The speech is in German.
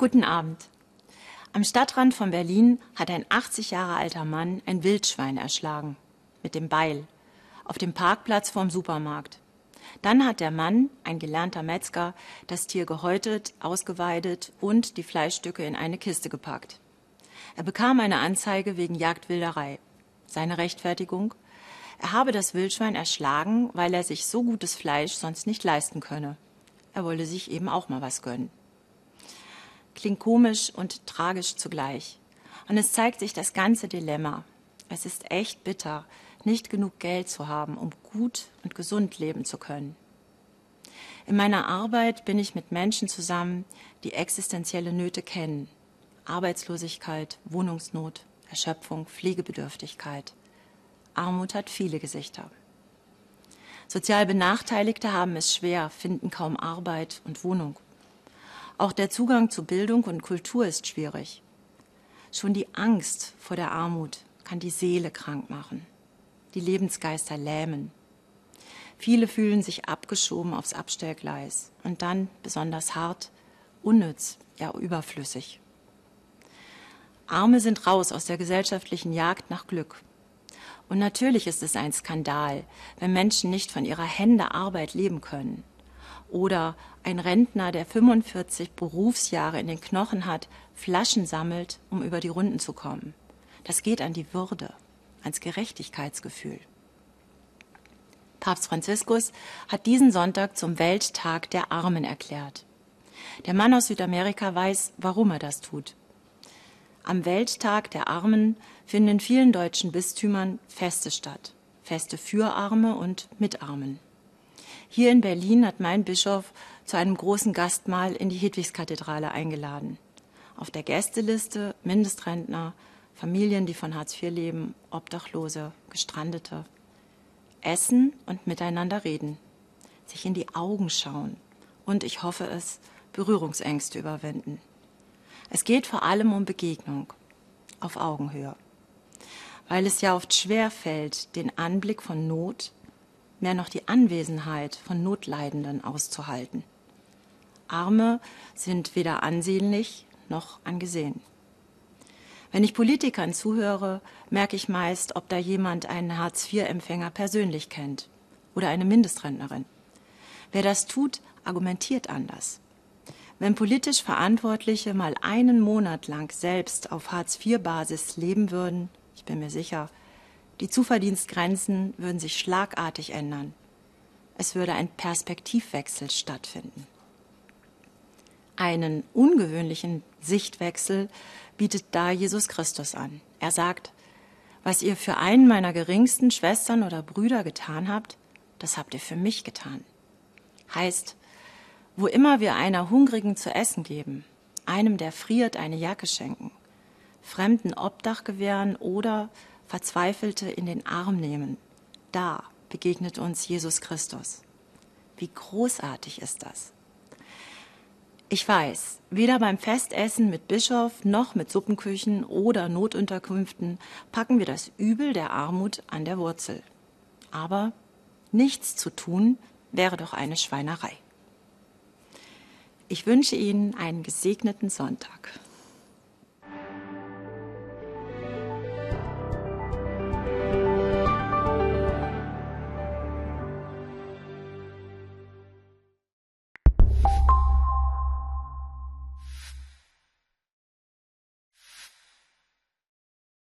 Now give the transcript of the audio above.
Guten Abend. Am Stadtrand von Berlin hat ein 80 Jahre alter Mann ein Wildschwein erschlagen. Mit dem Beil. Auf dem Parkplatz vorm Supermarkt. Dann hat der Mann, ein gelernter Metzger, das Tier gehäutet, ausgeweidet und die Fleischstücke in eine Kiste gepackt. Er bekam eine Anzeige wegen Jagdwilderei. Seine Rechtfertigung? Er habe das Wildschwein erschlagen, weil er sich so gutes Fleisch sonst nicht leisten könne. Er wolle sich eben auch mal was gönnen klingt komisch und tragisch zugleich. Und es zeigt sich das ganze Dilemma. Es ist echt bitter, nicht genug Geld zu haben, um gut und gesund leben zu können. In meiner Arbeit bin ich mit Menschen zusammen, die existenzielle Nöte kennen. Arbeitslosigkeit, Wohnungsnot, Erschöpfung, Pflegebedürftigkeit. Armut hat viele Gesichter. Sozial Benachteiligte haben es schwer, finden kaum Arbeit und Wohnung. Auch der Zugang zu Bildung und Kultur ist schwierig. Schon die Angst vor der Armut kann die Seele krank machen, die Lebensgeister lähmen. Viele fühlen sich abgeschoben aufs Abstellgleis und dann besonders hart, unnütz, ja überflüssig. Arme sind raus aus der gesellschaftlichen Jagd nach Glück. Und natürlich ist es ein Skandal, wenn Menschen nicht von ihrer Hände Arbeit leben können oder ein Rentner, der 45 Berufsjahre in den Knochen hat, Flaschen sammelt, um über die Runden zu kommen. Das geht an die Würde, ans Gerechtigkeitsgefühl. Papst Franziskus hat diesen Sonntag zum Welttag der Armen erklärt. Der Mann aus Südamerika weiß, warum er das tut. Am Welttag der Armen finden in vielen deutschen Bistümern Feste statt. Feste für Arme und mit Armen. Hier in Berlin hat mein Bischof zu einem großen Gastmahl in die Hedwigskathedrale eingeladen. Auf der Gästeliste Mindestrentner, Familien, die von Hartz IV leben, Obdachlose, Gestrandete. Essen und miteinander reden, sich in die Augen schauen und, ich hoffe es, Berührungsängste überwinden. Es geht vor allem um Begegnung auf Augenhöhe, weil es ja oft schwer fällt, den Anblick von Not mehr noch die Anwesenheit von Notleidenden auszuhalten. Arme sind weder ansehnlich noch angesehen. Wenn ich Politikern zuhöre, merke ich meist, ob da jemand einen Hartz-IV-Empfänger persönlich kennt oder eine Mindestrentnerin. Wer das tut, argumentiert anders. Wenn politisch Verantwortliche mal einen Monat lang selbst auf Hartz-IV-Basis leben würden, ich bin mir sicher, die Zuverdienstgrenzen würden sich schlagartig ändern. Es würde ein Perspektivwechsel stattfinden. Einen ungewöhnlichen Sichtwechsel bietet da Jesus Christus an. Er sagt, was ihr für einen meiner geringsten Schwestern oder Brüder getan habt, das habt ihr für mich getan. Heißt, wo immer wir einer Hungrigen zu essen geben, einem, der friert, eine Jacke schenken, Fremden Obdach gewähren oder Verzweifelte in den Arm nehmen, da begegnet uns Jesus Christus. Wie großartig ist das? Ich weiß, weder beim Festessen mit Bischof noch mit Suppenküchen oder Notunterkünften packen wir das Übel der Armut an der Wurzel. Aber nichts zu tun wäre doch eine Schweinerei. Ich wünsche Ihnen einen gesegneten Sonntag.